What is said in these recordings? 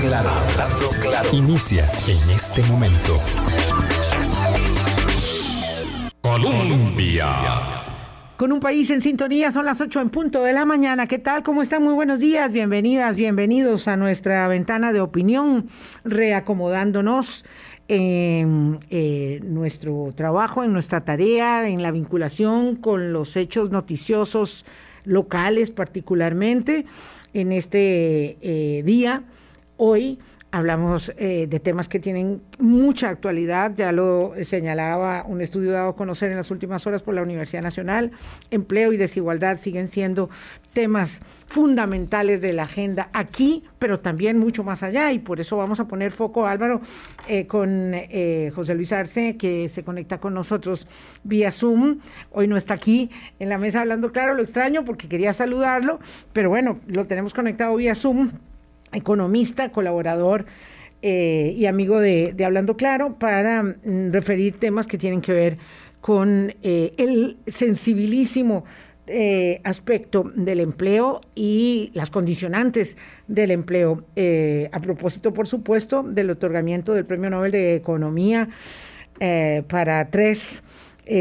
Claro. Inicia en este momento. Colombia. Con un país en sintonía, son las 8 en punto de la mañana. ¿Qué tal? ¿Cómo están? Muy buenos días, bienvenidas, bienvenidos a nuestra ventana de opinión, reacomodándonos en eh, nuestro trabajo, en nuestra tarea, en la vinculación con los hechos noticiosos locales particularmente en este eh, día, hoy Hablamos eh, de temas que tienen mucha actualidad, ya lo señalaba un estudio dado a conocer en las últimas horas por la Universidad Nacional. Empleo y desigualdad siguen siendo temas fundamentales de la agenda aquí, pero también mucho más allá. Y por eso vamos a poner foco, Álvaro, eh, con eh, José Luis Arce, que se conecta con nosotros vía Zoom. Hoy no está aquí en la mesa hablando claro, lo extraño porque quería saludarlo, pero bueno, lo tenemos conectado vía Zoom economista, colaborador eh, y amigo de, Hablando Claro, para mm, referir temas que tienen que ver con eh, el sensibilísimo eh, aspecto del empleo y las condicionantes del empleo. a propósito, por supuesto, del otorgamiento del Premio Nobel de Economía para tres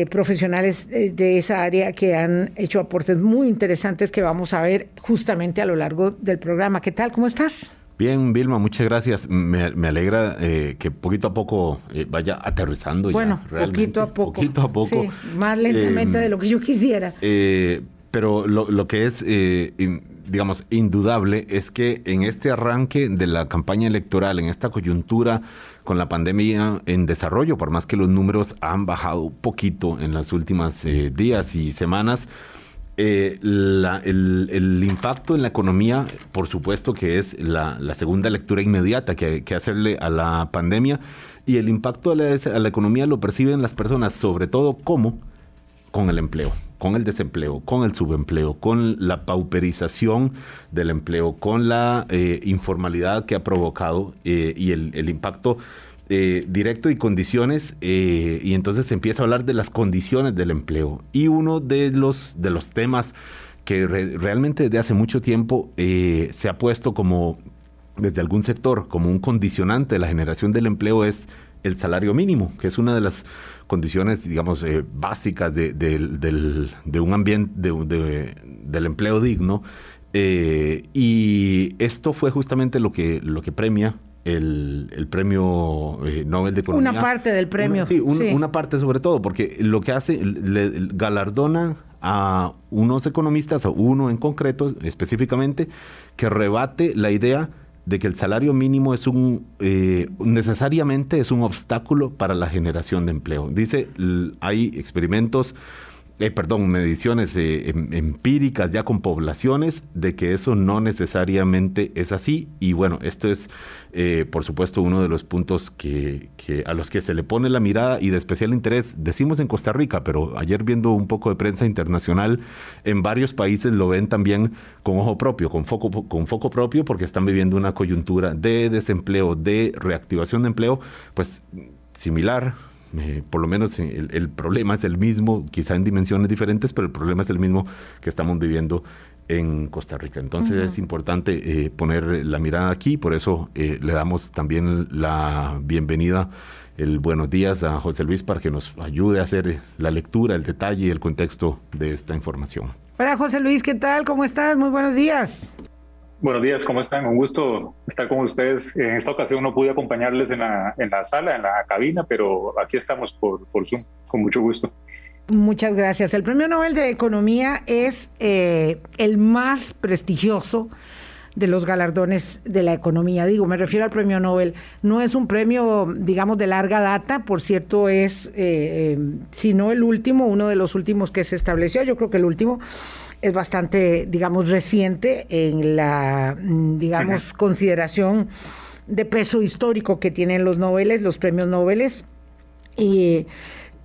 profesionales de esa área que han hecho aportes muy interesantes que vamos a ver justamente a lo largo del programa. ¿Qué tal? ¿Cómo estás? Bien, Vilma, muchas gracias. Me, alegra eh, que poquito a poco eh, vaya aterrizando. Bueno, poquito a poco. Poquito a poco. más lentamente de lo que yo quisiera. Eh, pero lo, lo, que es, digamos, indudable es que en este arranque de la campaña electoral, en esta coyuntura con la pandemia en desarrollo, por más que los números han bajado poquito en las últimas días y semanas, eh, el, impacto en la economía, por supuesto que es la, segunda lectura inmediata que, hacerle a la pandemia, y el impacto a la, economía lo perciben las personas, sobre todo como con el empleo, con el desempleo, con el subempleo, con la pauperización del empleo, con la eh, informalidad que ha provocado eh, y el, impacto eh, directo y condiciones, y entonces se empieza a hablar de las condiciones del empleo. Y uno de los, de los temas que realmente desde hace mucho tiempo se ha puesto como, desde algún sector, como un condicionante de la generación del empleo es el salario mínimo, que es una de las condiciones, digamos, básicas de, de, un ambiente, del empleo digno. y esto fue justamente lo que, lo que premia el, premio eh, Nobel de Economía. Una parte del premio. sí, una parte sobre todo, porque lo que hace, le, galardona a unos economistas, a uno en concreto específicamente, que rebate la idea de que el salario mínimo es un eh, necesariamente es un obstáculo para la generación de empleo. Dice, hay experimentos eh, perdón, mediciones eh, em, empíricas ya con poblaciones de que eso no necesariamente es así. Y bueno, esto es, eh, por supuesto, uno de los puntos que, a los que se le pone la mirada y de especial interés. Decimos en Costa Rica, pero ayer viendo un poco de prensa internacional, en varios países lo ven también con ojo propio, con foco, con foco propio, porque están viviendo una coyuntura de desempleo, de reactivación de empleo, pues similar eh, por lo menos eh, el, problema es el mismo, quizá en dimensiones diferentes, pero el problema es el mismo que estamos viviendo en Costa Rica. Entonces es importante eh, poner la mirada aquí, por eso le damos también la bienvenida, el buenos días a José Luis para que nos ayude a hacer la lectura, el detalle y el contexto de esta información. Hola José Luis, ¿qué tal? ¿Cómo estás? Muy buenos días. Buenos días, ¿cómo están? Un gusto estar con ustedes. En esta ocasión no pude acompañarles en la, en la sala, en la cabina, pero aquí estamos por, por Zoom, con mucho gusto. Muchas gracias. El Premio Nobel de Economía es eh, el más prestigioso de los galardones de la economía. Digo, me refiero al premio Nobel. No es un premio, digamos, de larga data, por cierto, es, eh, eh si no el último, uno de los últimos que se estableció, yo creo que el último es bastante, digamos, reciente en la, mm, digamos, consideración de peso histórico que tienen los Nobeles, los premios Nobel. Y,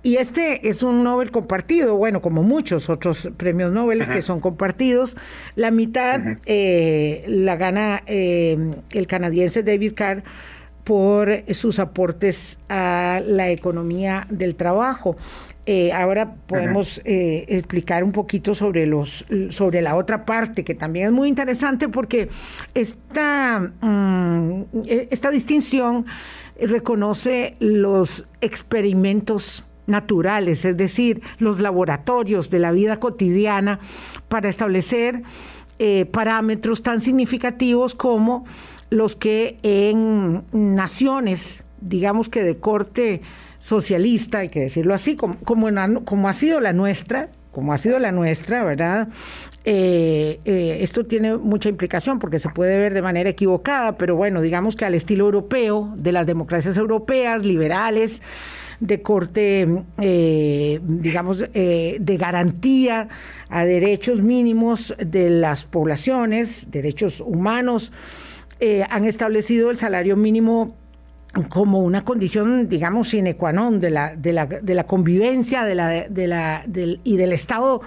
y este es un Nobel compartido, bueno, como muchos otros premios Nobel que son compartidos. La mitad eh, la gana eh, el canadiense David Carr por sus aportes a la economía del trabajo. Eh, ahora podemos eh, explicar un poquito sobre los sobre la otra parte que también es muy interesante porque esta mm, esta distinción reconoce los experimentos naturales, es decir, los laboratorios de la vida cotidiana para establecer eh, parámetros tan significativos como los que en naciones, digamos que de corte socialista, hay que decirlo así, como, como, ha sido la nuestra, como ha sido la nuestra, ¿verdad? Eh, eh, esto tiene mucha implicación porque se puede ver de manera equivocada, pero bueno, digamos que al estilo europeo, de las democracias europeas, liberales, de corte, eh, digamos, de garantía a derechos mínimos de las poblaciones, derechos humanos, han establecido el salario mínimo como una condición, digamos, sine qua non de la, de la, de la convivencia de la, de la, del, y del Estado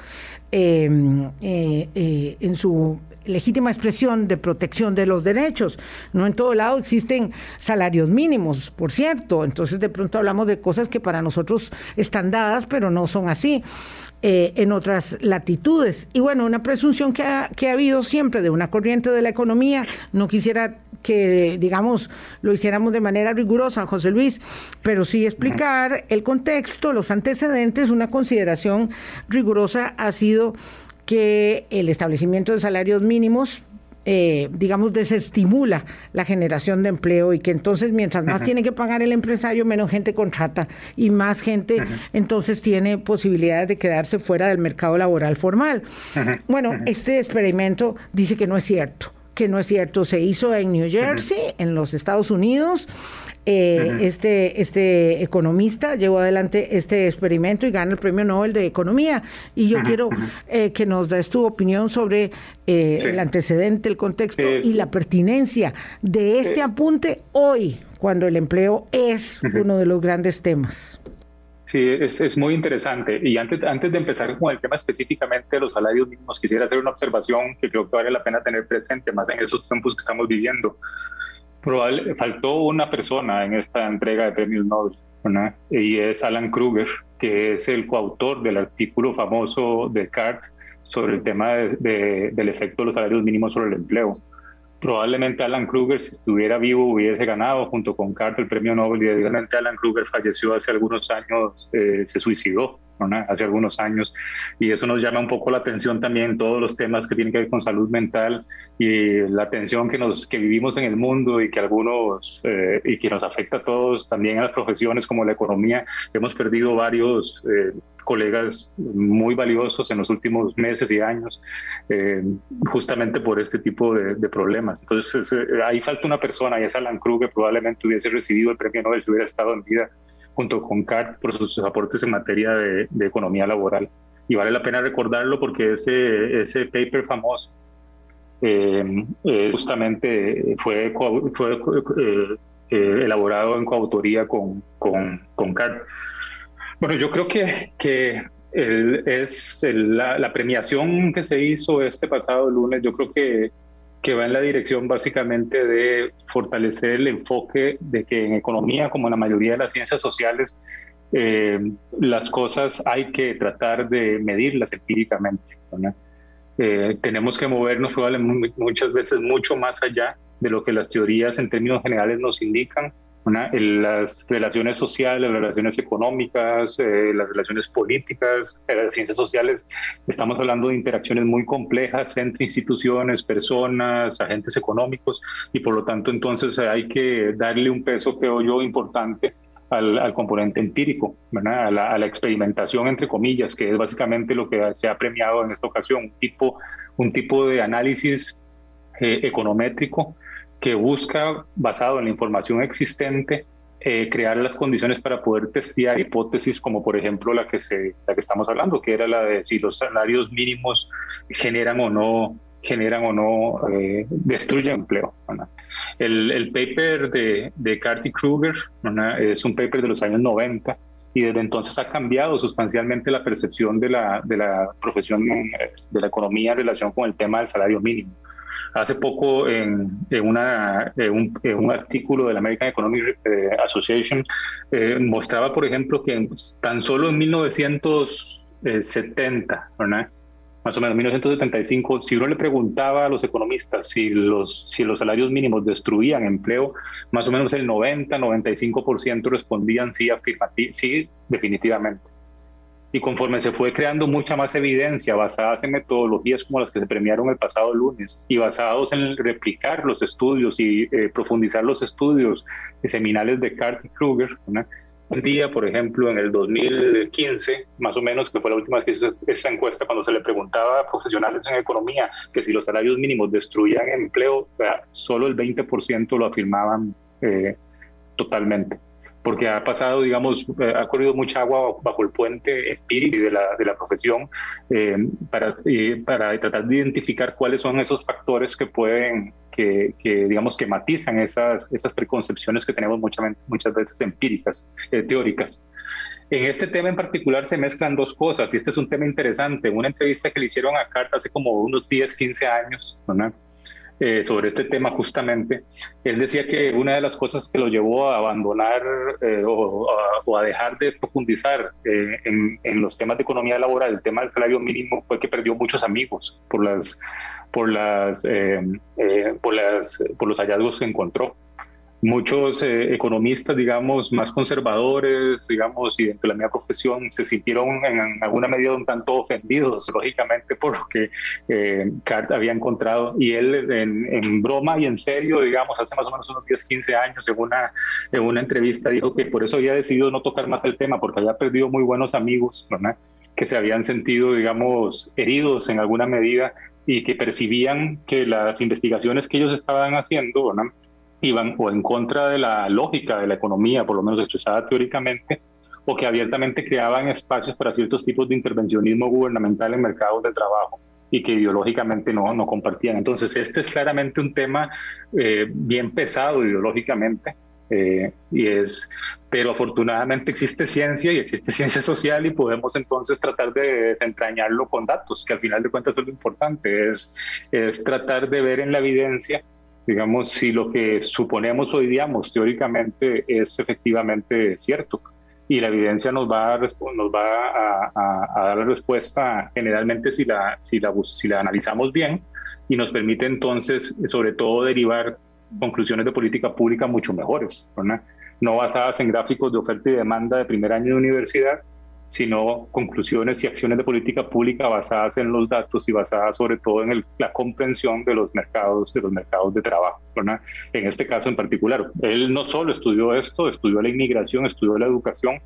em, eh, eh, en su legítima expresión de protección de los derechos. No en todo lado existen salarios mínimos, por cierto. Entonces de pronto hablamos de cosas que para nosotros están dadas, pero no son así. Eh, en otras latitudes. Y bueno, una presunción que ha, que ha habido siempre de una corriente de la economía, no quisiera que, digamos, lo hiciéramos de manera rigurosa, José Luis, pero sí explicar el contexto, los antecedentes, una consideración rigurosa ha sido que el establecimiento de salarios mínimos eh, digamos, desestimula la generación de empleo y que entonces mientras más tiene que pagar el empresario, menos gente contrata y más gente entonces tiene posibilidades de quedarse fuera del mercado laboral formal. Bueno, este experimento dice que no es cierto que no es cierto. Se hizo en New Jersey, en los Estados Unidos. Eh, este, este economista llevó adelante este experimento y gana el premio Nobel de Economía. Y yo quiero eh, que nos des tu opinión sobre eh, el antecedente, el contexto y la pertinencia de este apunte hoy, cuando el empleo es uno de los grandes temas. Sí, es, es, muy interesante. Y antes, antes de empezar con el tema específicamente de los salarios mínimos, quisiera hacer una observación que creo que vale la pena tener presente, más en esos tiempos que estamos viviendo. Probable, faltó una persona en esta entrega de premios Nobel, y es Alan Kruger, que es el coautor del artículo famoso de CART sobre el tema de, del efecto de los salarios mínimos sobre el empleo probablemente Alan Kruger, si estuviera vivo, hubiese ganado junto con Carter el premio Nobel y obviamente Alan Kruger falleció hace algunos años, eh, se suicidó hace algunos años y eso nos llama un poco la atención también todos los temas que tienen que ver con salud mental y la atención que, nos, que vivimos en el mundo y que algunos eh, y que nos afecta a todos, también a las profesiones como la economía. Hemos perdido varios eh, colegas muy valiosos en los últimos meses y años, eh, justamente por este tipo de, problemas. Entonces, eh, ahí falta una persona, y es Alan Kruger, probablemente hubiese recibido el premio Nobel si hubiera estado en vida junto con CART por sus aportes en materia de, economía laboral. Y vale la pena recordarlo porque ese, ese paper famoso eh, justamente fue, fue elaborado en coautoría con, con, con CART. Bueno, yo creo que, que es la, premiación que se hizo este pasado lunes, yo creo que, que va en la dirección básicamente de fortalecer el enfoque de que en economía, como en la mayoría de las ciencias sociales, eh, las cosas hay que tratar de medirlas empíricamente. Eh, tenemos que movernos muchas veces mucho más allá de lo que las teorías en términos generales nos indican en las relaciones sociales, las relaciones económicas, eh, las relaciones políticas, las ciencias sociales, estamos hablando de interacciones muy complejas entre instituciones, personas, agentes económicos y por lo tanto entonces hay que darle un peso, creo yo, importante al, componente empírico, A, la, experimentación, entre comillas, que es básicamente lo que se ha premiado en esta ocasión, un tipo, un tipo de análisis eh, econométrico que busca, basado en la información existente, eh, crear las condiciones para poder testear hipótesis como por ejemplo la que, se, la que estamos hablando, que era la de si los salarios mínimos generan o no, generan o no, eh, destruyen empleo. El, el, paper de, de Carty Kruger es un paper de los años 90 y desde entonces ha cambiado sustancialmente la percepción de la, de la profesión de la economía en relación con el tema del salario mínimo. Hace poco en, una, un, artículo de la American Economic eh, Association eh, mostraba, por ejemplo, que tan solo en 1970, más o menos 1975, si uno le preguntaba a los economistas si los, si los salarios mínimos destruían empleo, más o menos el 90-95% respondían sí, sí, definitivamente. Y conforme se fue creando mucha más evidencia basadas en metodologías como las que se premiaron el pasado lunes y basados en replicar los estudios y eh, profundizar los estudios seminales de Cart y Kruger, un día, por ejemplo, en el 2015, más o menos, que fue la última vez que hizo esta encuesta, cuando se le preguntaba a profesionales en economía que si los salarios mínimos destruían empleo, solo el 20% lo afirmaban eh, totalmente porque ha pasado, digamos, eh, ha corrido mucha agua bajo el puente espíritu de la, de la profesión eh, para, para tratar de identificar cuáles son esos factores que pueden, que, que digamos, que matizan esas, esas preconcepciones que tenemos muchas, muchas veces empíricas, eh, teóricas. En este tema en particular se mezclan dos cosas y este es un tema interesante. Una entrevista que le hicieron a Carta hace como unos 10, 15 años, ¿no? Eh, sobre este tema justamente. Él decía que una de las cosas que lo llevó a abandonar eh, o, a, dejar de profundizar eh, en, los temas de economía laboral, el tema del salario mínimo, fue que perdió muchos amigos por las por las por las por los hallazgos que encontró muchos eh, economistas, digamos, más conservadores, digamos, y dentro de la misma profesión, se sintieron en alguna medida un tanto ofendidos, lógicamente, por lo que eh, había encontrado. Y él, en, broma y en serio, digamos, hace más o menos unos 10, 15 años, en una, en una entrevista, dijo que por eso había decidido no tocar más el tema, porque había perdido muy buenos amigos, ¿verdad? que se habían sentido, digamos, heridos en alguna medida y que percibían que las investigaciones que ellos estaban haciendo, ¿verdad? Iban o en contra de la lógica de la economía, por lo menos expresada teóricamente, o que abiertamente creaban espacios para ciertos tipos de intervencionismo gubernamental en mercados de trabajo y que ideológicamente no, no compartían. Entonces, este es claramente un tema eh, bien pesado ideológicamente, eh, y es, pero afortunadamente existe ciencia y existe ciencia social y podemos entonces tratar de desentrañarlo con datos, que al final de cuentas es lo importante, es, es tratar de ver en la evidencia digamos, si lo que suponemos o diríamos teóricamente es efectivamente cierto. Y la evidencia nos va a, nos va a, dar la respuesta generalmente si la, si, la, si la analizamos bien y nos permite entonces, sobre todo, derivar conclusiones de política pública mucho mejores, no basadas en gráficos de oferta y demanda de primer año de universidad, sino conclusiones y acciones de política pública basadas en los datos y basadas sobre todo en la comprensión de los mercados, de los mercados de trabajo. En este caso en particular, él no solo estudió esto, estudió la inmigración, estudió la educación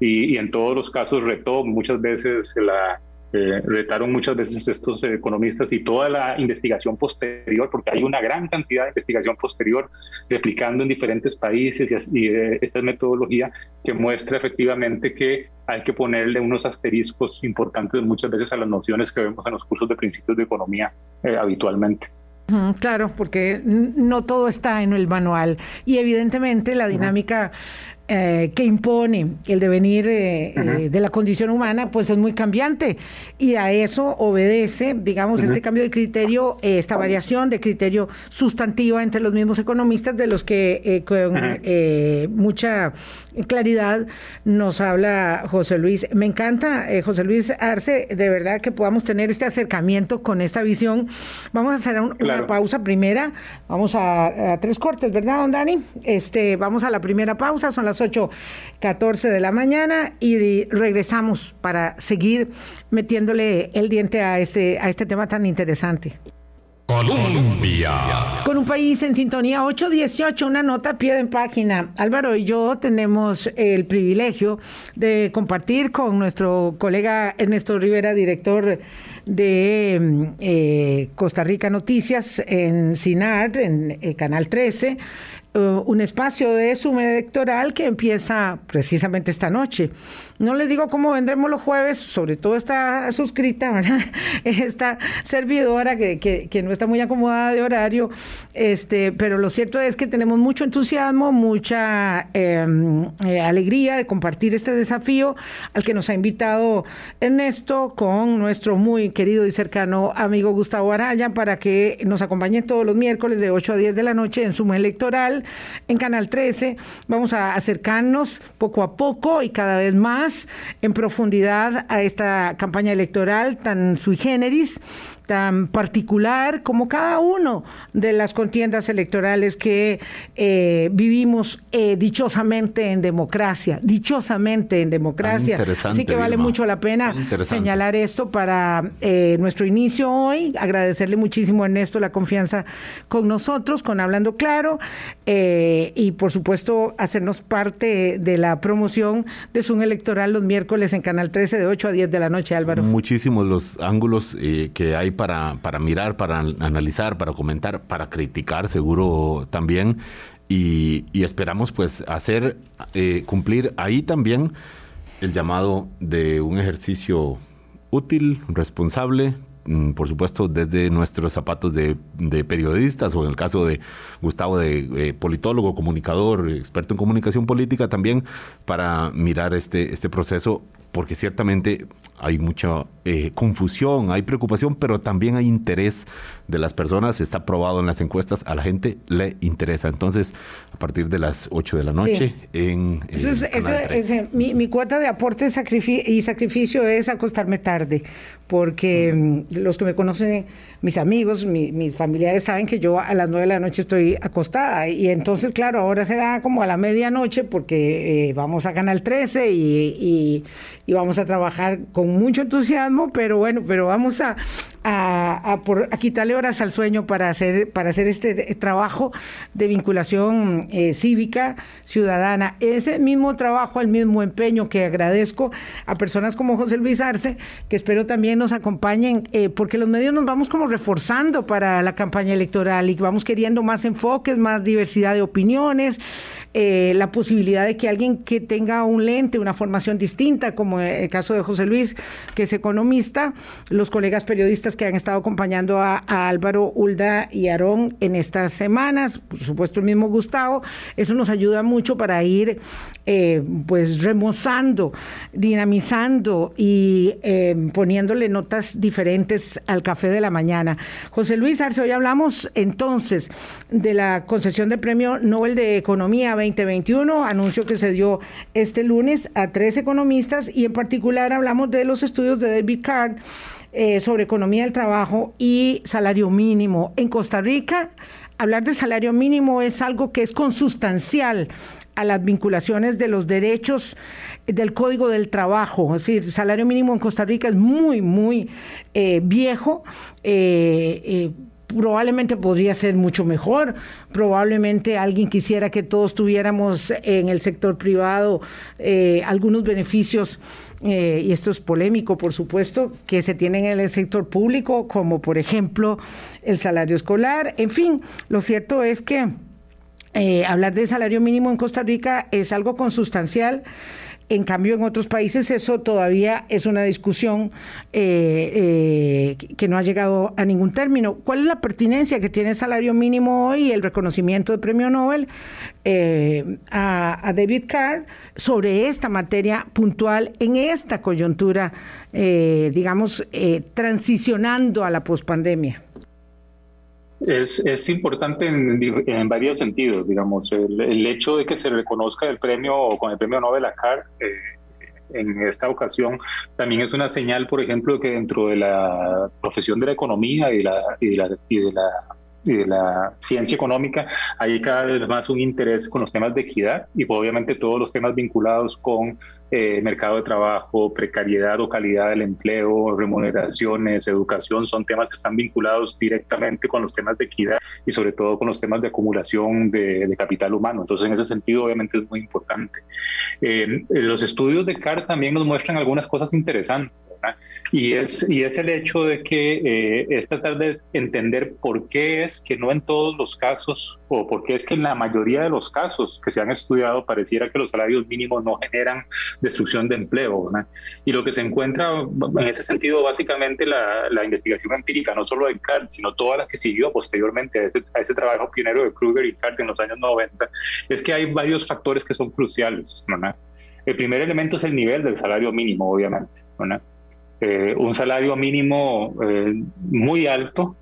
y, y en todos los casos retó muchas veces la, eh, retaron muchas veces estos economistas y toda la investigación posterior, porque hay una gran cantidad de investigación posterior replicando en diferentes países y, eh, esta metodología que muestra efectivamente que hay que ponerle unos asteriscos importantes muchas veces a las nociones que vemos en los cursos de principios de economía eh, habitualmente. Claro, porque no todo está en el manual y evidentemente la dinámica eh, que impone el devenir eh, eh, de la condición humana, pues es muy cambiante. Y a eso obedece, digamos, este cambio de criterio, esta variación de criterio sustantiva entre los mismos economistas, de los que con mucha claridad nos habla José Luis. Me encanta, José Luis Arce, de verdad que podamos tener este acercamiento con esta visión. Vamos a hacer una pausa primera, vamos a, a, tres cortes, ¿verdad, don Dani? Este, vamos a la primera pausa, son las 8.14 de la mañana y regresamos para seguir metiéndole el diente a este, a este tema tan interesante. Colombia. Con un país en sintonía 818, una nota pie de página. Álvaro y yo tenemos el privilegio de compartir con nuestro colega Ernesto Rivera, director de eh, Costa Rica Noticias en CINAR, en el Canal 13, eh, un espacio de suma electoral que empieza precisamente esta noche. No les digo cómo vendremos los jueves, sobre todo está suscrita, esta servidora que, que, no está muy acomodada de horario, este, pero lo cierto es que tenemos mucho entusiasmo, mucha em, eh, alegría de compartir este desafío al que nos ha invitado Ernesto con nuestro muy querido y cercano amigo Gustavo Araya para que nos acompañe todos los miércoles de 8 a 10 de la noche en Suma Electoral en Canal 13. Vamos a acercarnos poco a poco y cada vez más en profundidad a esta campaña electoral tan sui generis tan particular como cada uno de las contiendas electorales que eh, vivimos eh, dichosamente en democracia, dichosamente en democracia. Así que vale mucho la pena señalar esto para eh, nuestro inicio hoy, agradecerle muchísimo a Ernesto la confianza con nosotros, con Hablando Claro, y por supuesto hacernos parte de la promoción de Zoom Electoral los miércoles en Canal 13 de 8 a 10 de la noche, Álvaro. Muchísimos los ángulos que hay para, para mirar, para analizar, para comentar, para criticar seguro también. Y, esperamos pues hacer, eh, cumplir ahí también el llamado de un ejercicio útil, responsable, mm, por supuesto, desde nuestros zapatos de, periodistas o en el caso de Gustavo de politólogo, comunicador, experto en comunicación política, también para mirar este, este proceso porque ciertamente hay mucha eh, confusión, hay preocupación, pero también hay interés de las personas. Está probado en las encuestas, a la gente le interesa. Entonces, a partir de las 8 de la noche en... mi, cuota de aporte y sacrificio es acostarme tarde, porque mm, los que me conocen mis amigos, mis familiares saben que yo a las nueve de la noche estoy acostada y entonces, claro, ahora será como a la medianoche porque eh, vamos a Canal 13 y, y, vamos a trabajar con mucho entusiasmo, pero bueno, pero vamos a, por, a, quitarle horas al sueño para hacer, para hacer este trabajo de vinculación eh, cívica, ciudadana. Ese mismo trabajo, el mismo empeño que agradezco a personas como José Luis Arce, que espero también nos acompañen, eh, porque los medios nos vamos como reforzando para la campaña electoral y vamos queriendo más enfoques, más diversidad de opiniones. Eh, la posibilidad de que alguien que tenga un lente, una formación distinta, como el caso de José Luis, que es economista, los colegas periodistas que han estado acompañando a, Álvaro, Ulda y Aarón en estas semanas, por supuesto el mismo Gustavo, eso nos ayuda mucho para ir eh, pues remozando, dinamizando y eh, poniéndole notas diferentes al café de la mañana. José Luis Arce, hoy hablamos entonces de la concesión del Premio Nobel de Economía 2021, anuncio que se dio este lunes a tres economistas y en particular hablamos de los estudios de David Card eh, sobre economía del trabajo y salario mínimo. En Costa Rica, hablar de salario mínimo es algo que es consustancial a las vinculaciones de los derechos del Código del Trabajo. Es decir, el salario mínimo en Costa Rica es muy, muy eh, viejo. Eh, probablemente podría ser mucho mejor, probablemente alguien quisiera que todos tuviéramos en el sector privado algunos beneficios, eh, y esto es polémico, por supuesto, que se tienen en el sector público, como por ejemplo el salario escolar, en fin, lo cierto es que eh, hablar de salario mínimo en Costa Rica es algo consustancial. En cambio, en otros países eso todavía es una discusión eh, eh, que no ha llegado a ningún término. ¿Cuál es la pertinencia que tiene el salario mínimo hoy, el reconocimiento del premio Nobel eh, a, David Carr sobre esta materia puntual en esta coyuntura, digamos, transicionando a la pospandemia? Es, es importante en, en, varios sentidos, digamos, el, hecho de que se reconozca el premio con el premio Nobel a eh, en esta ocasión también es una señal, por ejemplo, que dentro de la profesión de la economía y, la, y de la, y de la y de la ciencia económica, hay cada vez más un interés con los temas de equidad y obviamente todos los temas vinculados con eh, mercado de trabajo, precariedad o calidad del empleo, remuneraciones, educación, son temas que están vinculados directamente con los temas de equidad y sobre todo con los temas de acumulación de, capital humano. Entonces, en ese sentido, obviamente es muy importante. Eh, los estudios de CAR también nos muestran algunas cosas interesantes. Y es, y es el hecho de que eh, es tratar de entender por qué es que no en todos los casos, o por qué es que en la mayoría de los casos que se han estudiado pareciera que los salarios mínimos no generan destrucción de empleo. Y lo que se encuentra en ese sentido, básicamente la, la investigación empírica, no solo de CART, sino toda la que siguió posteriormente a ese, a ese trabajo pionero de Kruger y CART en los años 90, es que hay varios factores que son cruciales. El primer elemento es el nivel del salario mínimo, obviamente. Eh, un salario mínimo eh, muy alto,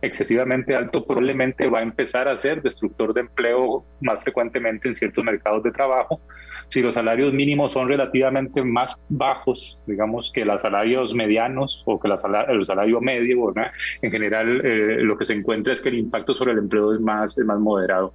excesivamente alto, probablemente va a empezar a ser destructor de empleo más frecuentemente en ciertos mercados de trabajo. Si los salarios mínimos son relativamente más bajos, digamos, que los salarios medianos o que la el salario medio, en general eh, lo que se encuentra es que el impacto sobre el empleo es más, es más moderado.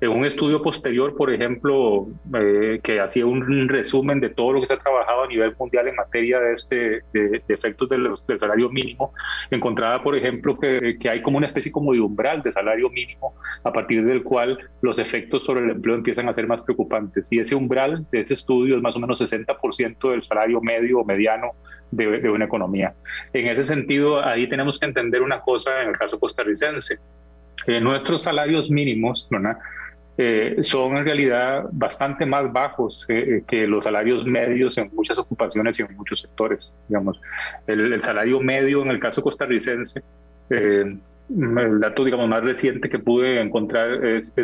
En un estudio posterior, por ejemplo, eh, que hacía un resumen de todo lo que se ha trabajado a nivel mundial en materia de, este, de, efectos del, del, salario mínimo, encontraba, por ejemplo, que, que hay como una especie como de umbral de salario mínimo a partir del cual los efectos sobre el empleo empiezan a ser más preocupantes. Y ese umbral de ese estudio es más o menos 60% del salario medio o mediano de, de, una economía. En ese sentido, ahí tenemos que entender una cosa en el caso costarricense. Eh, nuestros salarios mínimos eh, son en realidad bastante más bajos eh, que los salarios medios en muchas ocupaciones y en muchos sectores. Digamos. El, salario medio en el caso costarricense el dato digamos más reciente que pude encontrar es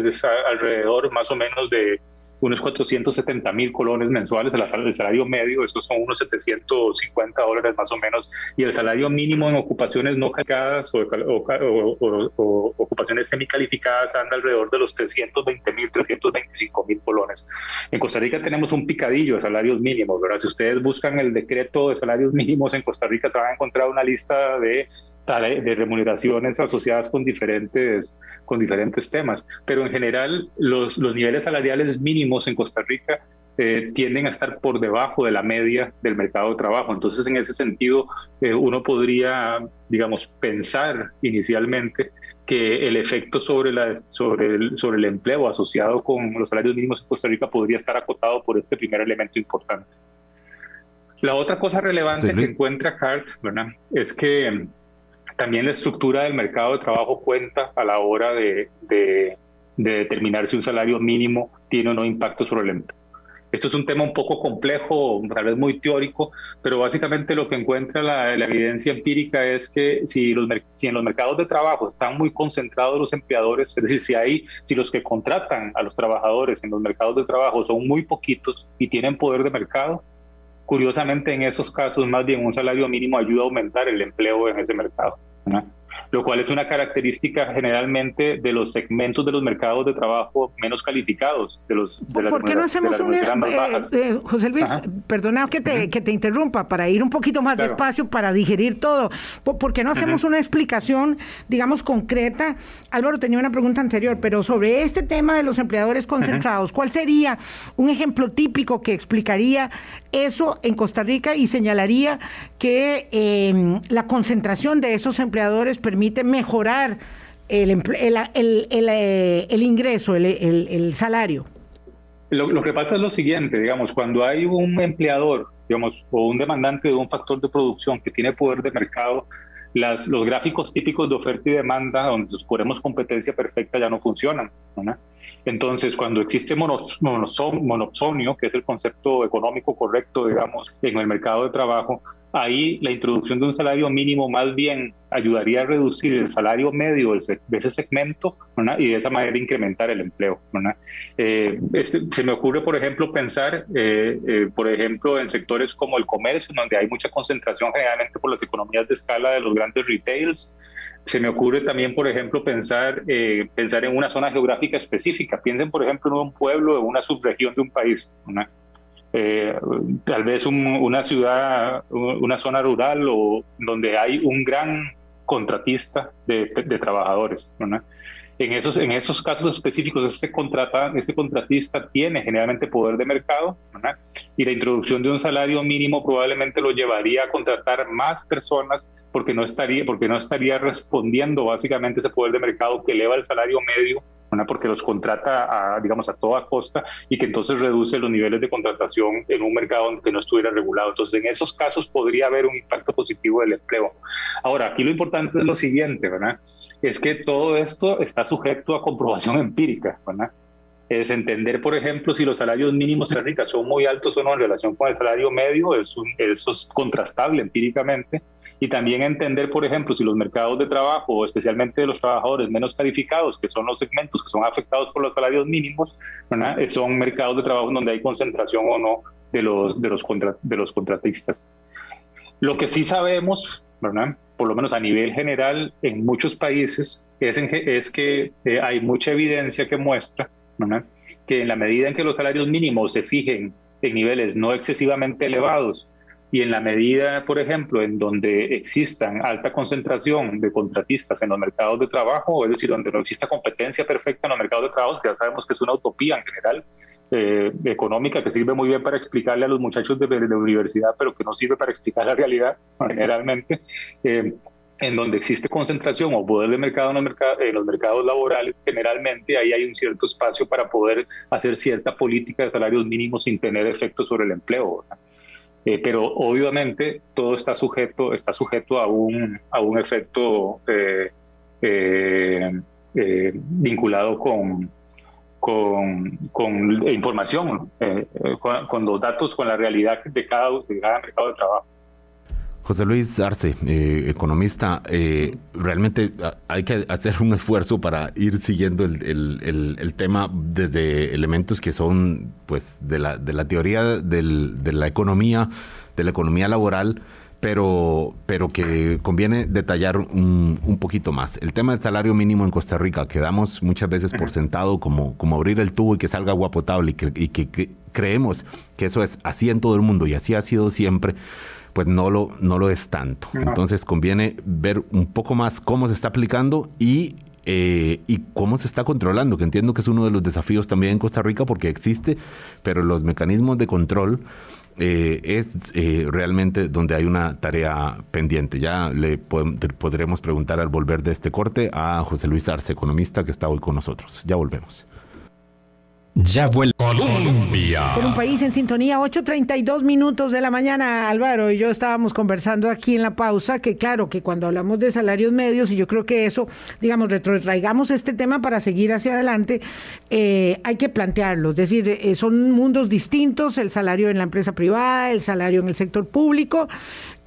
alrededor más o menos de unos 470 mil colones mensuales el salario medio, esos son unos 750 dólares más o menos, y el salario mínimo en ocupaciones no calificadas o, o, ocupaciones semicalificadas anda alrededor de los 320 mil, 325 mil colones. En Costa Rica tenemos un picadillo de salarios mínimos, ¿verdad? Si ustedes buscan el decreto de salarios mínimos en Costa Rica, se van a encontrar una lista de de remuneraciones asociadas con diferentes, con diferentes temas. Pero en general, los, los niveles salariales mínimos en Costa Rica eh, tienden a estar por debajo de la media del mercado de trabajo. Entonces, en ese sentido, eh, uno podría, digamos, pensar inicialmente que el efecto sobre, la, sobre, el, sobre el empleo asociado con los salarios mínimos en Costa Rica podría estar acotado por este primer elemento importante. La otra cosa relevante que encuentra CART ¿verdad? es que también la estructura del mercado de trabajo cuenta a la hora de, determinar si un salario mínimo tiene o no impacto sobre el empleo. Esto es un tema un poco complejo, tal vez muy teórico, pero básicamente lo que encuentra la, evidencia empírica es que si, en los mercados de trabajo están muy concentrados los empleadores, es decir, si los que contratan a los trabajadores en los mercados de trabajo son muy poquitos y tienen poder de mercado, Curiosamente, en esos casos, más bien un salario mínimo ayuda a aumentar el empleo en ese mercado lo cual es una característica generalmente de los segmentos de los mercados de trabajo menos calificados. De los, ¿Por qué no hacemos un... Eh, eh, José Luis, perdona que te, que te interrumpa, para ir un poquito más despacio, para digerir todo. ¿Por, qué no hacemos una explicación, digamos, concreta? Álvaro tenía una pregunta anterior, pero sobre este tema de los empleadores concentrados, ¿cuál sería un ejemplo típico que explicaría eso en Costa Rica y señalaría que em, la concentración de esos empleadores permite mejorar el, el, eh, el, ingreso, el, salario? Lo, que pasa es lo siguiente, digamos, cuando hay un empleador, digamos, o un demandante de un factor de producción que tiene poder de mercado, las, los gráficos típicos de oferta y demanda, donde suponemos competencia perfecta, ya no funcionan. Entonces, cuando existe monopsonio, que es el concepto económico correcto, digamos, en el mercado de trabajo, ahí la introducción de un salario mínimo más bien ayudaría a reducir el salario medio de ese segmento y de esa manera incrementar el empleo. Eh, este, se me ocurre, por ejemplo, pensar, eh, eh, por ejemplo, en sectores como el comercio, donde hay mucha concentración generalmente por las economías de escala de los grandes retails. Se me ocurre también, por ejemplo, pensar, pensar en una zona geográfica específica. Piensen, por ejemplo, en un pueblo, en una subregión de un país. Eh, tal vez una ciudad, una zona rural o donde hay un gran contratista de, trabajadores. En esos, en esos casos específicos, ese, contratista tiene generalmente poder de mercado y la introducción de un salario mínimo probablemente lo llevaría a contratar más personas porque no estaría, porque no estaría respondiendo básicamente ese poder de mercado que eleva el salario medio porque los contrata a, digamos, a toda costa y que entonces reduce los niveles de contratación en un mercado donde no estuviera regulado. Entonces, en esos casos podría haber un impacto positivo del empleo. Ahora, aquí lo importante es lo siguiente, ¿verdad? Es que todo esto está sujeto a comprobación empírica, ¿verdad? Es entender, por ejemplo, si los salarios mínimos en Rica son muy altos o no en relación con el salario medio, es eso es contrastable empíricamente y también entender, por ejemplo, si los mercados de trabajo, especialmente de los trabajadores menos calificados, que son los segmentos que son afectados por los salarios mínimos, eh, son mercados de trabajo donde hay concentración o no de los, de los, de los contratistas. Lo que sí sabemos, ¿verdad? por lo menos a nivel general, en muchos países, es, es que eh, hay mucha evidencia que muestra que en la medida en que los salarios mínimos se fijen en niveles no excesivamente elevados y en la medida, por ejemplo, en donde existan alta concentración de contratistas en los mercados de trabajo, es decir, donde no exista competencia perfecta en los mercados de trabajo, que ya sabemos que es una utopía en general, eh, económica que sirve muy bien para explicarle a los muchachos de, de, universidad, pero que no sirve para explicar la realidad generalmente. Eh, en donde existe concentración o poder de mercado en los, mercados, en los mercados laborales, generalmente ahí hay un cierto espacio para poder hacer cierta política de salarios mínimos sin tener efecto sobre el empleo. Eh, pero obviamente todo está sujeto, está sujeto a un, a un efecto eh, eh, vinculado con, con, con información, con, con, los datos, con la realidad de cada, de cada mercado de trabajo. José Luis Arce, eh, economista, eh, realmente hay que hacer un esfuerzo para ir siguiendo el, tema desde elementos que son pues de la, de la teoría de la economía, de la economía laboral, pero, pero que conviene detallar un, poquito más. El tema del salario mínimo en Costa Rica, que damos muchas veces por sentado como, como abrir el tubo y que salga agua potable y que, y que creemos que eso es así en todo el mundo y así ha sido siempre pues no lo, no lo es tanto. Entonces conviene ver un poco más cómo se está aplicando y, eh, y cómo se está controlando, que entiendo que es uno de los desafíos también en Costa Rica porque existe, pero los mecanismos de control eh, es eh, realmente donde hay una tarea pendiente. Ya le podremos preguntar al volver de este corte a José Luis Arce, economista, que está hoy con nosotros. Ya volvemos. Ya vuelve Colombia. Por un país en sintonía, 8.32 minutos de la mañana, Álvaro y yo estábamos conversando aquí en la pausa, que claro, que cuando hablamos de salarios medios, y yo creo que eso, digamos, retrotraigamos este tema para seguir hacia adelante, eh, hay que plantearlo. Es decir, eh, son mundos distintos, el salario en la empresa privada, el salario en el sector público,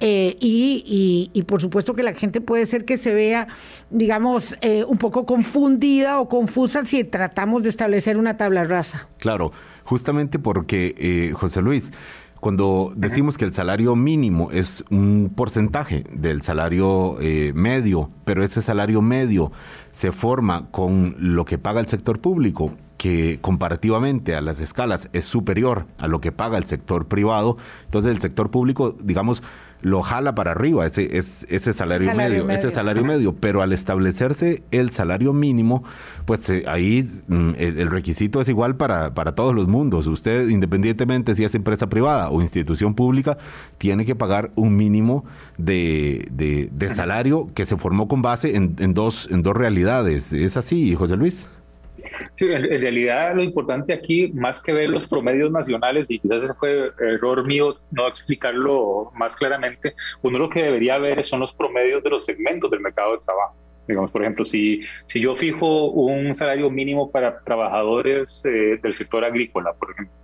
eh, y, y, por supuesto que la gente puede ser que se vea, digamos, eh, un poco confundida o confusa si tratamos de establecer una tabla rasa. Claro, justamente porque, eh, José Luis, cuando decimos que el salario mínimo es un porcentaje del salario medio, pero ese salario medio se forma con lo que paga el sector público, que comparativamente a las escalas es superior a lo que paga el sector privado, entonces el sector público, digamos, lo jala para arriba, ese, es, ese salario, medio, ese salario medio, pero al establecerse el salario mínimo, pues eh, ahí mm, el, requisito es igual para, para todos los mundos. Usted, independientemente si es empresa privada o institución pública, tiene que pagar un mínimo de, de, salario que se formó con base en, en, dos, en dos realidades. ¿Es así, José Luis? Sí, en, realidad lo importante aquí, más que ver los promedios nacionales, y quizás ese fue error mío no explicarlo más claramente, uno lo que debería ver son los promedios de los segmentos del mercado de trabajo. Digamos, por ejemplo, si, si yo fijo un salario mínimo para trabajadores eh, del sector agrícola, por ejemplo,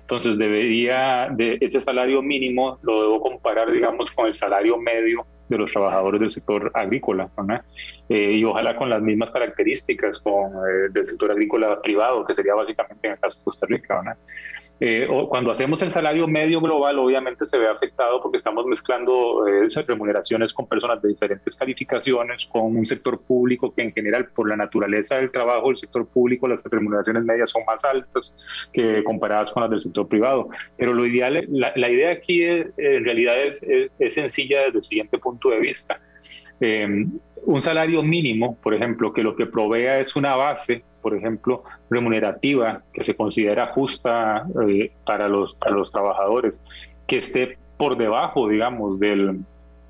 entonces debería, de ese salario mínimo lo debo comparar, digamos, con el salario medio de los trabajadores del sector agrícola, eh, y ojalá con las mismas características con eh, del sector agrícola privado, que sería básicamente en el caso de Costa Rica. ¿no? Eh, cuando hacemos el salario medio global, obviamente se ve afectado porque estamos mezclando eh, remuneraciones con personas de diferentes calificaciones, con un sector público que en general, por la naturaleza del trabajo del sector público, las remuneraciones medias son más altas que comparadas con las del sector privado. Pero lo ideal, la, idea aquí en realidad es, es, sencilla desde el siguiente punto de vista. Eh, un salario mínimo, por ejemplo, que lo que provea es una base por ejemplo, remunerativa que se considera justa eh, para, los, para los trabajadores, que esté por debajo, digamos, del,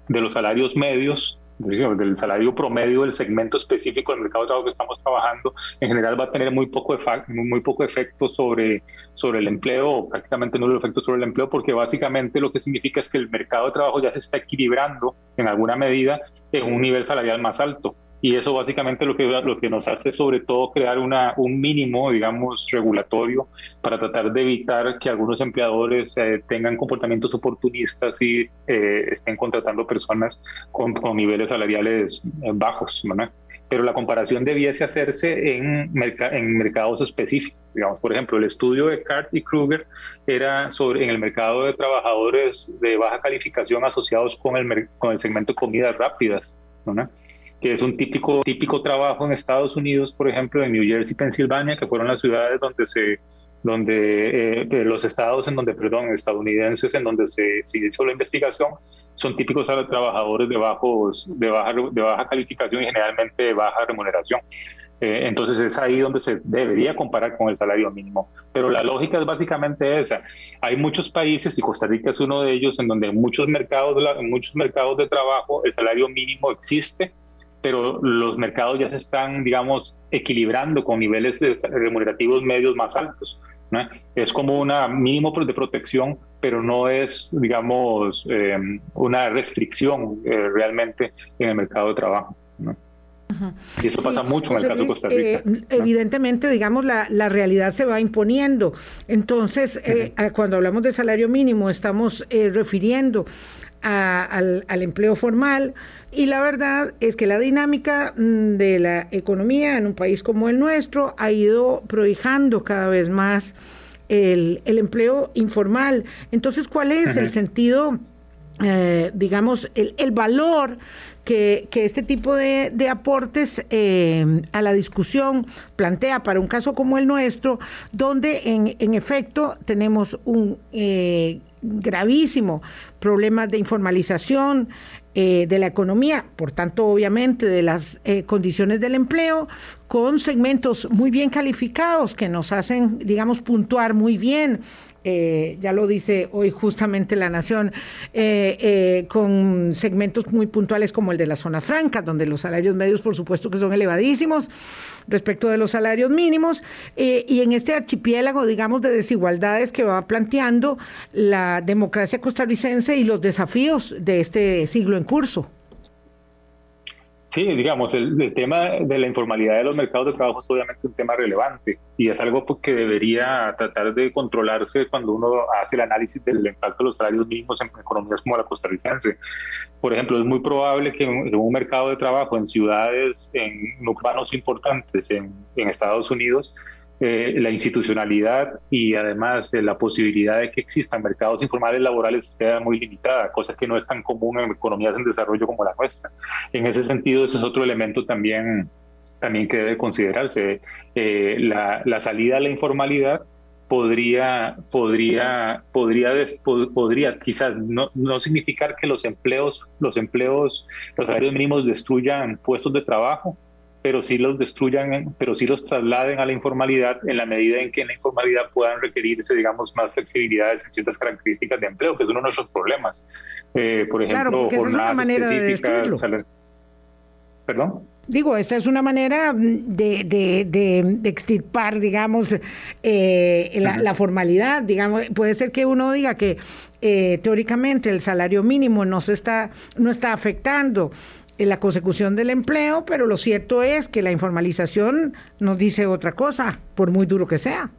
de los salarios medios, del salario promedio del segmento específico del mercado de trabajo que estamos trabajando, en general va a tener muy poco, muy poco efecto sobre, sobre el empleo, prácticamente nulo efecto sobre el empleo, porque básicamente lo que significa es que el mercado de trabajo ya se está equilibrando en alguna medida en un nivel salarial más alto y eso básicamente lo que, lo que nos hace sobre todo crear una, un mínimo, digamos, regulatorio para tratar de evitar que algunos empleadores eh, tengan comportamientos oportunistas y eh, estén contratando personas con, con niveles salariales eh, bajos. pero la comparación debiese hacerse en, en mercados específicos. Digamos, por ejemplo, el estudio de Cart y Kruger era sobre en el mercado de trabajadores de baja calificación asociados con el, con el segmento de comidas rápidas, ¿no? Que es un típico, típico trabajo en Estados Unidos, por ejemplo, en New Jersey, Pensilvania, que fueron las ciudades donde se donde eh, los estados en donde, perdón, estadounidenses en donde se, se hizo la investigación, son típicos trabajadores de, bajos, de, baja, de baja calificación y generalmente de baja remuneración. Eh, entonces es ahí donde se debería comparar con el salario mínimo. Pero la lógica es básicamente esa. Hay muchos países, y Costa Rica es uno de ellos, en donde en muchos mercados, en muchos mercados de trabajo el salario mínimo existe, pero los mercados ya se están, digamos, equilibrando con niveles remunerativos medios más altos. Es como un mínimo de protección, pero no es, digamos, eh, una restricción eh, realmente en el mercado de trabajo. Y eso pasa mucho en el caso de Costa Rica. Eh, evidentemente, digamos, la, la, realidad se va imponiendo. Entonces, cuando hablamos de salario mínimo, estamos refiriendo al, al, empleo formal y la verdad es que la dinámica mm, de la economía en un país como el nuestro ha ido prohijando cada vez más el, el empleo informal. Entonces, ¿cuál es el sentido, eh, digamos, el, el valor que, que, este tipo de, de aportes eh, a la discusión plantea para un caso como el nuestro, donde en, en efecto tenemos un eh, gravísimo problema de informalización, eh, de la economía, por tanto, obviamente, de las eh, condiciones del empleo, con segmentos muy bien calificados que nos hacen, digamos, puntuar muy bien eh, ya lo dice hoy justamente la Nación, eh, eh, con segmentos muy puntuales como el de la zona franca, donde los salarios medios, por supuesto, que son elevadísimos respecto de los salarios mínimos, y en este archipiélago, digamos, de desigualdades que va planteando la democracia costarricense y los desafíos de este siglo en curso. Sí, digamos, el, tema de la informalidad de los mercados de trabajo es obviamente un tema relevante y es algo pues, que debería tratar de controlarse cuando uno hace el análisis del impacto de los salarios mínimos en economías como la costarricense. Por ejemplo, es muy probable que en, un mercado de trabajo en ciudades, en urbanos importantes en, en Estados Unidos, eh, la institucionalidad y además de la posibilidad de que existan mercados informales laborales esté muy limitada, cosa que no es tan común en economías en desarrollo como la nuestra. En ese sentido, ese es otro elemento también, también que debe considerarse. Eh, la, la salida a la informalidad podría, podría, podría, podría quizás no, no, significar que los empleos, los empleos, los salarios mínimos destruyan puestos de trabajo, pero sí los destruyan, pero sí los trasladen a la informalidad en la medida en que en la informalidad puedan requerirse, digamos, más flexibilidades en ciertas características de empleo, que es uno de nuestros problemas. Eh, por ejemplo, jornadas manera específicas. De ¿Perdón? Digo, esta es una manera de, de, de, extirpar, digamos, eh, la, formalidad. Digamos, puede ser que uno diga que eh, teóricamente el salario mínimo no se está, no está afectando la consecución del empleo, pero lo cierto es que la informalización nos dice otra cosa, por muy duro que sea.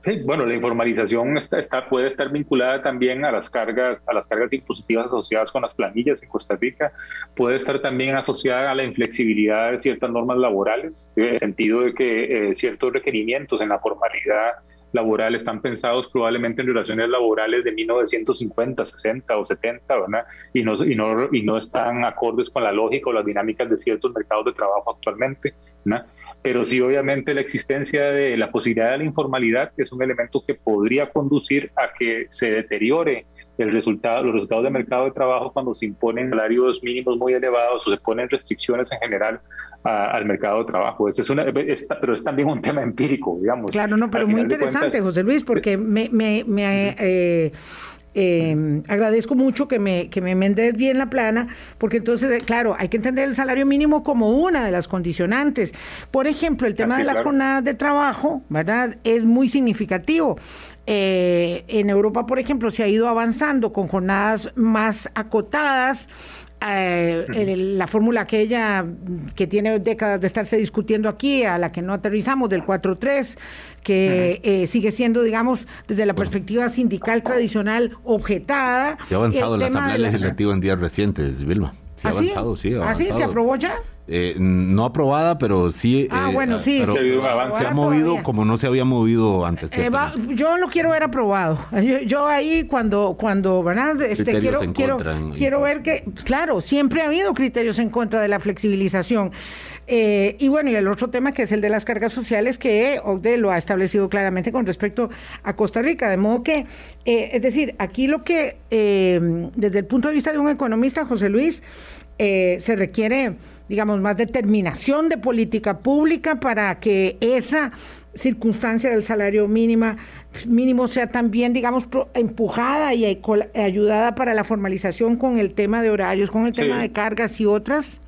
Sí, bueno, la informalización está, está, puede estar vinculada también a las cargas, a las cargas impositivas asociadas con las planillas en Costa Rica, puede estar también asociada a la inflexibilidad de ciertas normas laborales, en el sentido de que eh, ciertos requerimientos en la formalidad laboral están pensados probablemente en relaciones laborales de 1950, 60 o 70, ¿verdad? Y no, y no, y no están acordes con la lógica o las dinámicas de ciertos mercados de trabajo actualmente, ¿verdad? Pero sí, obviamente, la existencia de la posibilidad de la informalidad es un elemento que podría conducir a que se deteriore el resultado, los resultados del mercado de trabajo cuando se imponen salarios mínimos muy elevados o se ponen restricciones en general al mercado de trabajo. Es, es una, pero es también un tema empírico, digamos. Claro, no, pero muy interesante, José Luis, porque me, me, me eh, eh, agradezco mucho que me, que me mendes bien la plana, porque entonces, eh, claro, hay que entender el salario mínimo como una de las condicionantes. Por ejemplo, el tema de la jornada de trabajo, ¿verdad? Es muy significativo. Eh, en Europa, por ejemplo, se ha ido avanzando con jornadas más acotadas. la fórmula aquella que tiene décadas de estarse discutiendo aquí, a la que no aterrizamos, del 4-3, que eh, sigue siendo, digamos, desde la perspectiva sindical tradicional, objetada. Se ha avanzado la Asamblea Legislativa en días recientes, Vilma. Se ha ¿Ah, avanzado, sí, ha avanzado. ¿Ah, sí? ¿Se aprobó ya? Eh, no aprobada, pero sí. Ah, bueno, sí. se ha movido como no se había movido antes. yo lo quiero ver aprobado. Yo, ahí cuando, cuando ¿verdad? Este, quiero, quiero, quiero ver que, claro, siempre ha habido criterios en contra de la flexibilización. Eh, y bueno, y el otro tema que es el de las cargas sociales, que OCDE lo ha establecido claramente con respecto a Costa Rica. De modo que, eh, es decir, aquí lo que, eh, desde el punto de vista de un economista, José Luis, se requiere, digamos, más determinación de política pública para que esa circunstancia del salario mínima, mínimo sea también, digamos, empujada y ayudada para la formalización con el tema de horarios, con el tema de cargas y otras?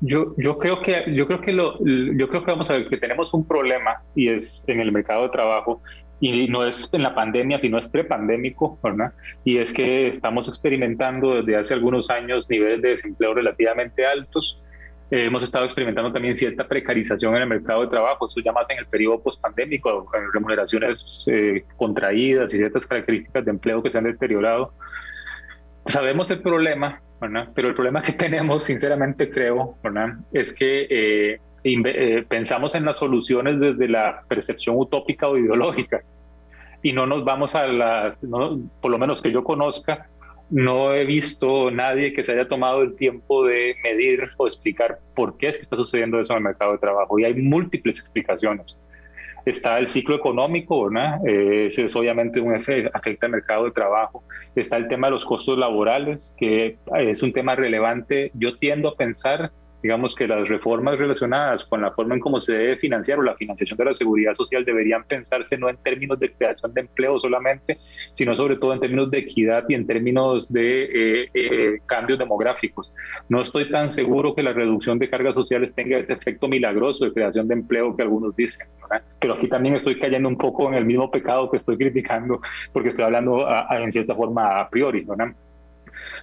Yo, yo creo que yo creo que lo, yo creo que vamos a ver que tenemos un problema y es en el mercado de trabajo y no es en la pandemia, sino es prepandémico, ¿verdad? Y es que estamos experimentando desde hace algunos años niveles de desempleo relativamente altos. Eh, hemos estado experimentando también cierta precarización en el mercado de trabajo, eso ya más en el periodo pospandémico, remuneraciones eh, contraídas y ciertas características de empleo que se han deteriorado. Sabemos el problema, pero el problema que tenemos, sinceramente creo, es que eh, eh, pensamos en las soluciones desde la percepción utópica o ideológica y no nos vamos a las, por lo menos que yo conozca, no he visto nadie que se haya tomado el tiempo de medir o explicar por qué es que está sucediendo eso en el mercado de trabajo. Y hay múltiples explicaciones está el ciclo económico, ¿verdad? Eh, ese es obviamente un efecto, afecta al mercado de trabajo. Está el tema de los costos laborales, que es un tema relevante. Yo tiendo a pensar digamos que las reformas relacionadas con la forma en cómo se debe financiar o la financiación de la seguridad social deberían pensarse no en términos de creación de empleo solamente, sino sobre todo en términos de equidad y en términos de eh, eh, cambios demográficos. No estoy tan seguro que la reducción de cargas sociales tenga ese efecto milagroso de creación de empleo que algunos dicen, pero aquí también estoy cayendo un poco en el mismo pecado que estoy criticando porque estoy hablando en cierta forma a priori. ¿verdad?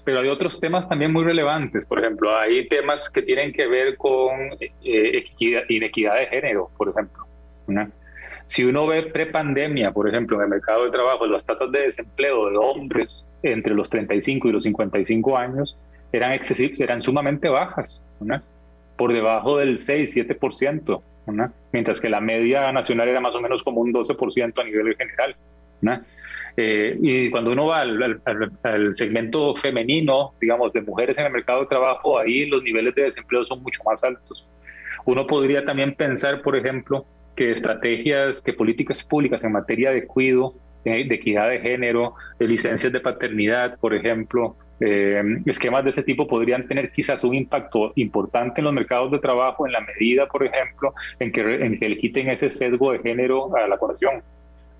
Pero hay otros temas también muy relevantes. Por ejemplo, hay temas que tienen que ver con eh, inequidad de género, por ejemplo. Si uno ve prepandemia, por ejemplo, en el mercado de trabajo, las tasas de desempleo de hombres entre los 35 y los 55 años eran excesivas, eran sumamente bajas, por debajo del 6-7%, mientras que la media nacional era más o menos como un 12% a nivel general. Eh, y cuando uno va al, segmento femenino, digamos, de mujeres en el mercado de trabajo, ahí los niveles de desempleo son mucho más altos. Uno podría también pensar, por ejemplo, que estrategias, que políticas públicas en materia de cuidado, de, equidad de género, de licencias de paternidad, por ejemplo, eh, esquemas de ese tipo podrían tener quizás un impacto importante en los mercados de trabajo en la medida, por ejemplo, en que, en que le quiten ese sesgo de género a la curación.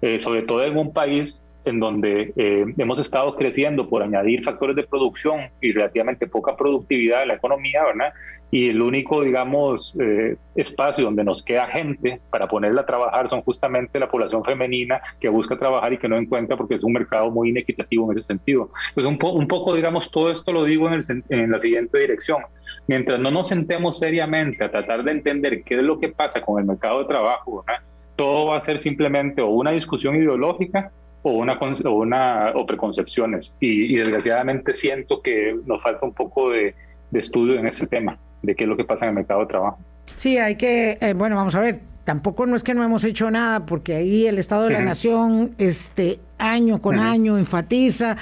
Eh, sobre todo en un país en donde eh, hemos estado creciendo por añadir factores de producción y relativamente poca productividad de la economía, ¿verdad? Y el único, digamos, eh, espacio donde nos queda gente para ponerla a trabajar son justamente la población femenina que busca trabajar y que no encuentra porque es un mercado muy inequitativo en ese sentido. Entonces, un, un poco, digamos, todo esto lo digo en, en la siguiente dirección. Mientras no nos sentemos seriamente a tratar de entender qué es lo que pasa con el mercado de trabajo, ¿verdad? todo va a ser simplemente o una discusión ideológica o una, o una o preconcepciones. Y, desgraciadamente siento que nos falta un poco de, estudio en ese tema de qué es lo que pasa en el mercado de trabajo. Sí, hay que, eh, bueno, vamos a ver, tampoco no es que no hemos hecho nada, porque ahí el Estado de la Nación, este año con año, enfatiza,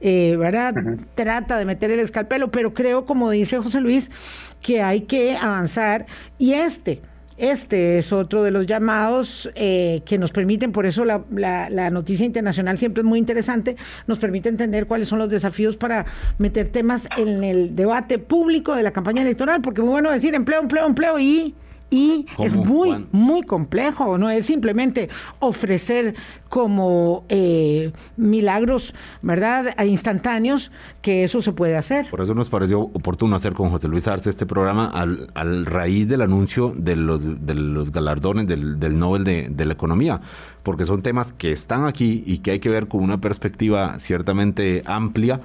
eh, ¿verdad? Trata de meter el escalpelo, pero creo, como dice José Luis, que hay que avanzar. Y este este es otro de los llamados eh, que nos permiten, por eso la, la, noticia internacional siempre es muy interesante, nos permite entender cuáles son los desafíos para meter temas en el debate público de la campaña electoral, porque muy bueno decir empleo, empleo, empleo y y es muy, muy complejo, no es simplemente ofrecer como eh, milagros, ¿verdad?, instantáneos, que eso se puede hacer. Por eso nos pareció oportuno hacer con José Luis Arce este programa al, al raíz del anuncio de los, de los galardones del, del Nobel de, de la Economía, porque son temas que están aquí y que hay que ver con una perspectiva ciertamente amplia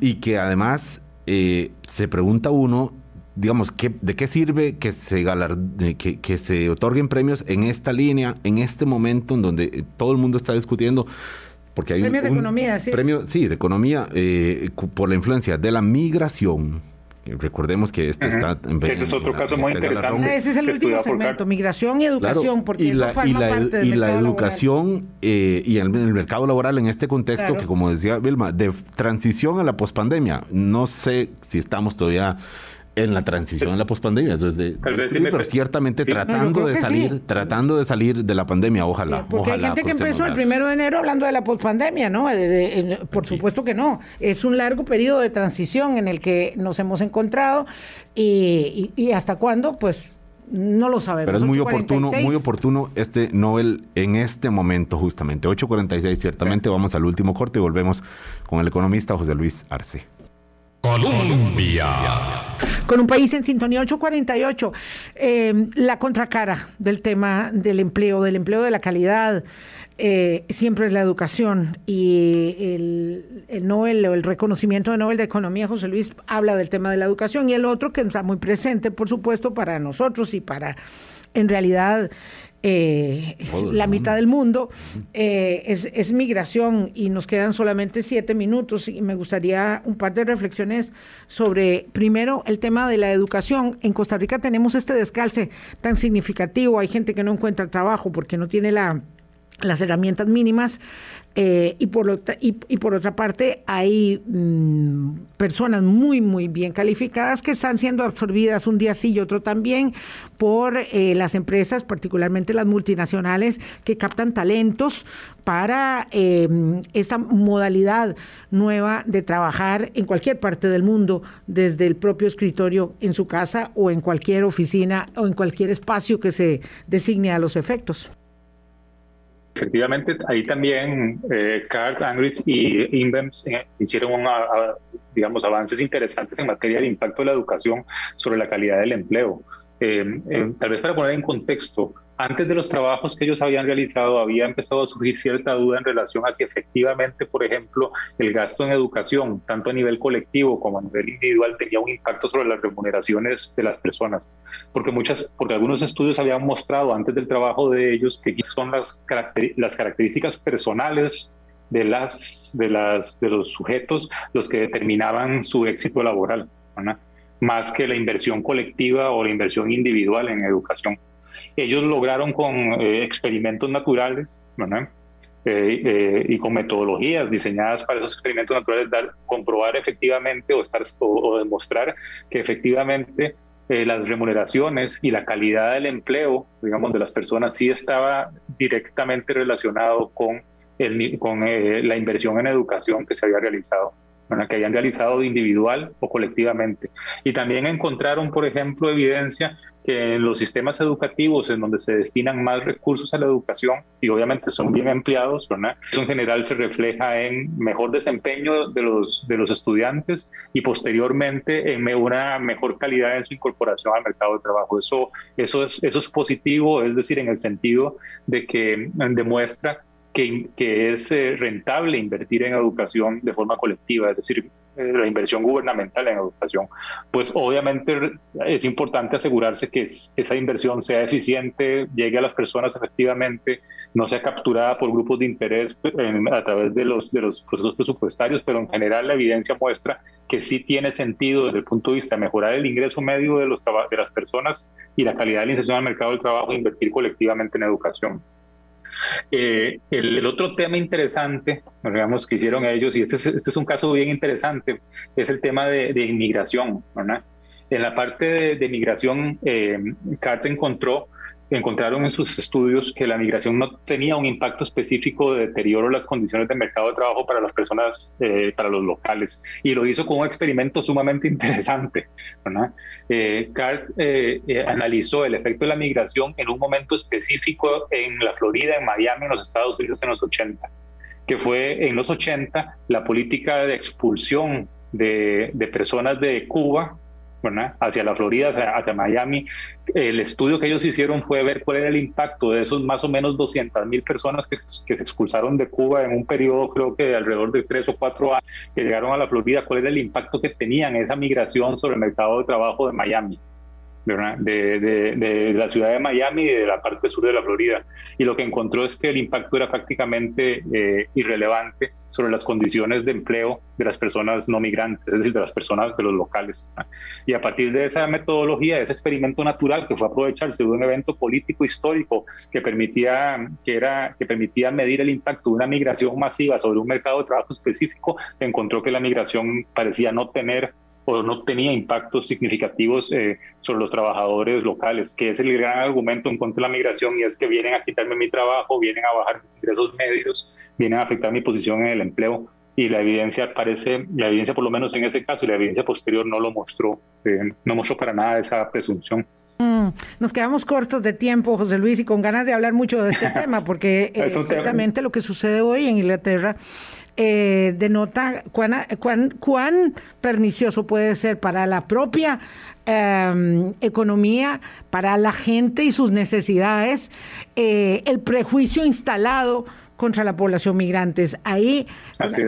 y que además eh, se pregunta uno digamos, ¿de qué sirve que se, que, que, se otorguen premios en esta línea, en este momento en donde eh, todo el mundo está discutiendo? Porque hay premio de economía, sí. Premio, sí, de economía eh, por la influencia de la migración Recordemos que esto está en Ese es otro caso muy interesante. Ese es el último segmento, migración y educación, porque eso forma parte del Y la educación eh, y el, el, mercado laboral en este contexto que, como decía Vilma, de transición a la pospandemia. No sé si estamos todavía en la transición en la pospandemia. Eso es de, pero ciertamente tratando de salir, tratando de salir de la pandemia, ojalá. porque hay gente que empezó el primero de enero hablando de la pospandemia, ¿no? por supuesto que no. Es un largo periodo de transición en el que nos hemos encontrado y, y, hasta cuándo, pues no lo sabemos. Pero es muy oportuno, muy oportuno este Nobel en este momento, justamente. 8.46, ciertamente. Vamos al último corte y volvemos con el economista José Luis Arce. Colombia. Con un país en sintonía 848, eh, la contracara del tema del empleo, del empleo de la calidad, eh, siempre es la educación y el, el, Nobel o el reconocimiento de Nobel de Economía, José Luis, habla del tema de la educación y el otro que está muy presente, por supuesto, para nosotros y para, en realidad, eh, la mitad del mundo, eh, es, migración y nos quedan solamente siete minutos y me gustaría un par de reflexiones sobre, primero, el tema de la educación. En Costa Rica tenemos este descalce tan significativo, hay gente que no encuentra trabajo porque no tiene la las herramientas mínimas eh, y, por y, por otra parte hay mm, personas muy muy bien calificadas que están siendo absorbidas un día sí y otro también por eh, las empresas, particularmente las multinacionales que captan talentos para eh, esta modalidad nueva de trabajar en cualquier parte del mundo, desde el propio escritorio en su casa o en cualquier oficina o en cualquier espacio que se designe a los efectos. Efectivamente, ahí también eh, Carl Angris y Invems eh, hicieron digamos, avances interesantes en materia de impacto de la educación sobre la calidad del empleo. Eh, eh, tal vez para poner en contexto, antes de los trabajos que ellos habían realizado, había empezado a surgir cierta duda en relación a si efectivamente, por ejemplo, el gasto en educación, tanto a nivel colectivo como a nivel individual, tenía un impacto sobre las remuneraciones de las personas. Porque, muchas, porque algunos estudios habían mostrado antes del trabajo de ellos que son las, las características personales de, las, de, las, de los sujetos los que determinaban su éxito laboral, más que la inversión colectiva o la inversión individual en educación. Ellos lograron con eh, experimentos naturales, eh, eh, y con metodologías diseñadas para esos experimentos naturales, dar, comprobar efectivamente o, estar, o, demostrar que efectivamente las remuneraciones y la calidad del empleo, digamos, de las personas sí estaba directamente relacionado con, el, con la inversión en educación que se había realizado que hayan realizado individual o colectivamente. Y también encontraron, por ejemplo, evidencia que en los sistemas educativos en donde se destinan más recursos a la educación y obviamente son bien empleados, eso en general se refleja en mejor desempeño de los, de los estudiantes y posteriormente en una mejor calidad en su incorporación al mercado de trabajo. Eso, eso, es, eso es positivo, es decir, en el sentido de que demuestra que, es eh, rentable invertir en educación de forma colectiva, es decir, eh, la inversión gubernamental en educación, pues obviamente es importante asegurarse que esa inversión sea eficiente, llegue a las personas efectivamente, no sea capturada por grupos de interés a través de los, de los procesos presupuestarios, pero en general la evidencia muestra que sí tiene sentido desde el punto de vista de mejorar el ingreso medio de, los de las personas y la calidad de la inserción al mercado del trabajo invertir colectivamente en educación. Eh, el, otro tema interesante, digamos, que hicieron ellos, y este es, este es un caso bien interesante, es el tema de, inmigración. En la parte de, de migración, eh, encontró encontraron en sus estudios que la migración no tenía un impacto específico de deterioro de las condiciones de mercado de trabajo para las personas, eh, para los locales. Y lo hizo con un experimento sumamente interesante. Eh, Cart eh, analizó el efecto de la migración en un momento específico en la Florida, en Miami, en los Estados Unidos en los 80, que fue en los 80 la política de expulsión de, de personas de Cuba hacia la Florida, hacia, Miami. El estudio que ellos hicieron fue ver cuál era el impacto de esos más o menos 200 mil personas que, se expulsaron de Cuba en un periodo, creo que de alrededor de tres o cuatro años, que llegaron a la Florida, cuál era el impacto que tenían esa migración sobre el mercado de trabajo de Miami. De, de, la ciudad de Miami y de la parte sur de la Florida. Y lo que encontró es que el impacto era prácticamente eh, irrelevante sobre las condiciones de empleo de las personas no migrantes, es decir, de las personas de los locales. Y a partir de esa metodología, de ese experimento natural que fue aprovecharse de un evento político histórico que permitía, que era, que permitía medir el impacto de una migración masiva sobre un mercado de trabajo específico, encontró que la migración parecía no tener o no tenía impactos significativos eh, sobre los trabajadores locales, que es el gran argumento en contra de la migración y es que vienen a quitarme mi trabajo, vienen a bajar mis ingresos medios, vienen a afectar mi posición en el empleo y la evidencia parece, la evidencia por lo menos en ese caso y la evidencia posterior no lo mostró, eh, no mostró para nada esa presunción. Mm, nos quedamos cortos de tiempo, José Luis, y con ganas de hablar mucho de este tema, porque exactamente lo que sucede hoy en Inglaterra eh, denota cuán, cuán, cuán, pernicioso puede ser para la propia em, economía, para la gente y sus necesidades, eh, el prejuicio instalado contra la población migrante. Ahí,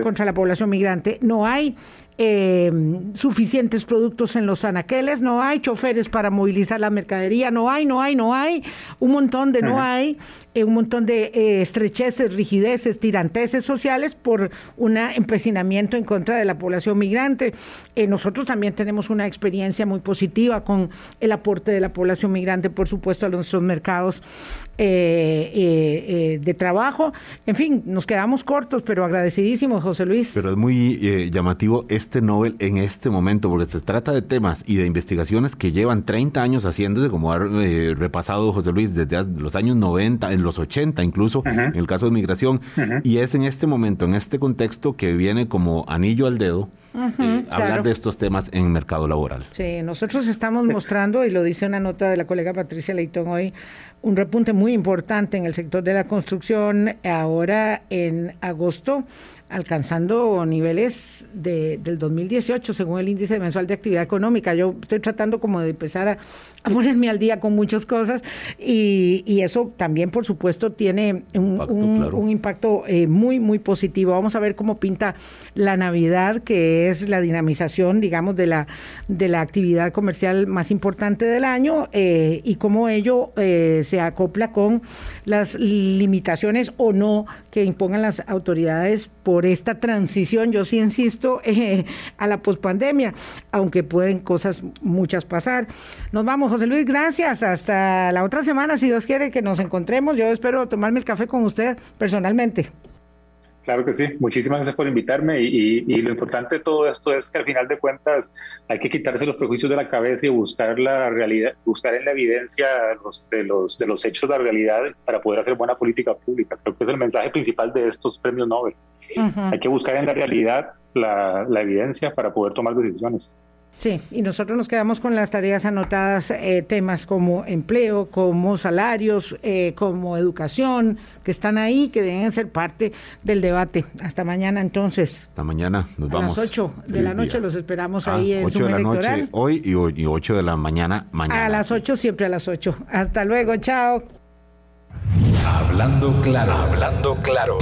contra la población migrante, no hay eh, suficientes productos en los anaqueles, no hay choferes para movilizar la mercadería, no hay, no hay, no hay, un montón de no hay, eh, un montón de eh, estrecheces, rigideces, tiranteses sociales por un empecinamiento en contra de la población migrante. nosotros también tenemos una experiencia muy positiva con el aporte de la población migrante, por supuesto, a nuestros mercados de trabajo. En fin, nos quedamos cortos, pero agradecidísimos, José Luis. Pero es muy llamativo este Nobel en este momento, porque se trata de temas y de investigaciones que llevan 30 años haciéndose, como ha eh, repasado José Luis, desde los años 90, en los 80 incluso, en el caso de migración, y es en este momento, en este contexto que viene como anillo al dedo. Eh, hablar de estos temas en mercado laboral. Sí, nosotros estamos mostrando, y lo dice una nota de la colega Patricia Leitón hoy, un repunte muy importante en el sector de la construcción ahora en agosto alcanzando niveles de, del 2018 según el índice mensual de actividad económica. Yo estoy tratando como de empezar a, ponerme al día con muchas cosas y, eso también por supuesto tiene un impacto, eh, muy, muy positivo. Vamos a ver cómo pinta la Navidad, que es la dinamización, digamos, de la, de la actividad comercial más importante del año eh, y cómo ello eh, se acopla con las limitaciones o no que impongan las autoridades por esta transición, yo sí insisto, eh, a la pospandemia, aunque pueden cosas muchas pasar. Nos vamos, José Luis, gracias. Hasta la otra semana, si Dios quiere que nos encontremos. Yo espero tomarme el café con usted personalmente. Claro que sí, muchísimas gracias por invitarme y, lo importante de todo esto es que al final de cuentas hay que quitarse los prejuicios de la cabeza y buscar la realidad, buscar en la evidencia los, de, los, de los hechos de la realidad para poder hacer buena política pública. Creo que es el mensaje principal de estos premios Nobel. Hay que buscar en la realidad la, la evidencia para poder tomar decisiones. Sí, y nosotros nos quedamos con las tareas anotadas, eh, temas como empleo, como salarios, eh, como educación, que están ahí, que deben ser parte del debate. Hasta mañana entonces. Hasta mañana, nos vamos. A las 8 de la noche los esperamos ahí en 8 de la noche hoy y, y 8 de la mañana mañana. A las 8, siempre a las 8. Hasta luego, chao. Hablando claro, hablando claro.